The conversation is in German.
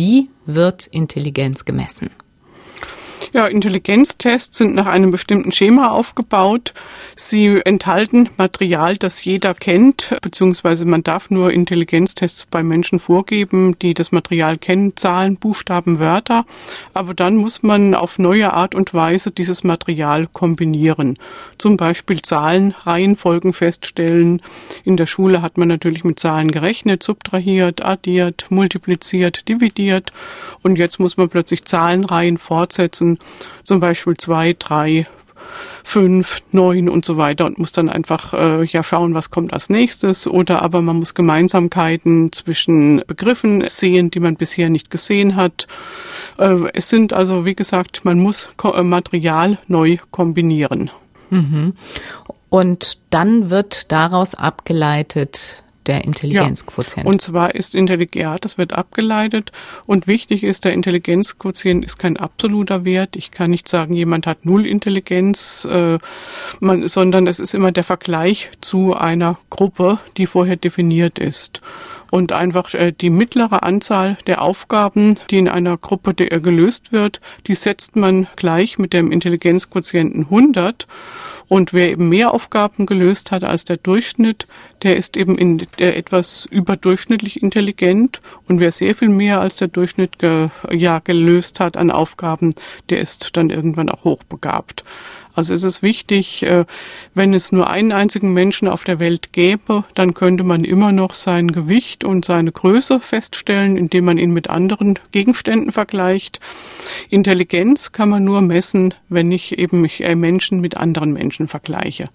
Wie wird Intelligenz gemessen? Ja, Intelligenztests sind nach einem bestimmten Schema aufgebaut. Sie enthalten Material, das jeder kennt, beziehungsweise man darf nur Intelligenztests bei Menschen vorgeben, die das Material kennen, Zahlen, Buchstaben, Wörter. Aber dann muss man auf neue Art und Weise dieses Material kombinieren. Zum Beispiel Zahlen, Reihenfolgen feststellen. In der Schule hat man natürlich mit Zahlen gerechnet, subtrahiert, addiert, multipliziert, dividiert. Und jetzt muss man plötzlich Zahlenreihen fortsetzen zum Beispiel zwei, drei, fünf, neun und so weiter und muss dann einfach äh, ja schauen, was kommt als nächstes. Oder aber man muss Gemeinsamkeiten zwischen Begriffen sehen, die man bisher nicht gesehen hat. Äh, es sind also, wie gesagt, man muss äh, Material neu kombinieren. Mhm. Und dann wird daraus abgeleitet, der Intelligenzquotient. Ja, und zwar ist Intelligenz, das wird abgeleitet und wichtig ist, der Intelligenzquotient ist kein absoluter Wert. Ich kann nicht sagen, jemand hat null Intelligenz, äh, man, sondern es ist immer der Vergleich zu einer Gruppe, die vorher definiert ist und einfach äh, die mittlere Anzahl der Aufgaben, die in einer Gruppe äh, gelöst wird, die setzt man gleich mit dem Intelligenzquotienten 100 und wer eben mehr Aufgaben gelöst hat als der Durchschnitt, der ist eben in, der etwas überdurchschnittlich intelligent. Und wer sehr viel mehr als der Durchschnitt ge, ja, gelöst hat an Aufgaben, der ist dann irgendwann auch hochbegabt. Also es ist wichtig, äh, wenn es nur einen einzigen Menschen auf der Welt gäbe, dann könnte man immer noch sein Gewicht und seine Größe feststellen, indem man ihn mit anderen Gegenständen vergleicht. Intelligenz kann man nur messen, wenn ich eben Menschen mit anderen Menschen vergleiche.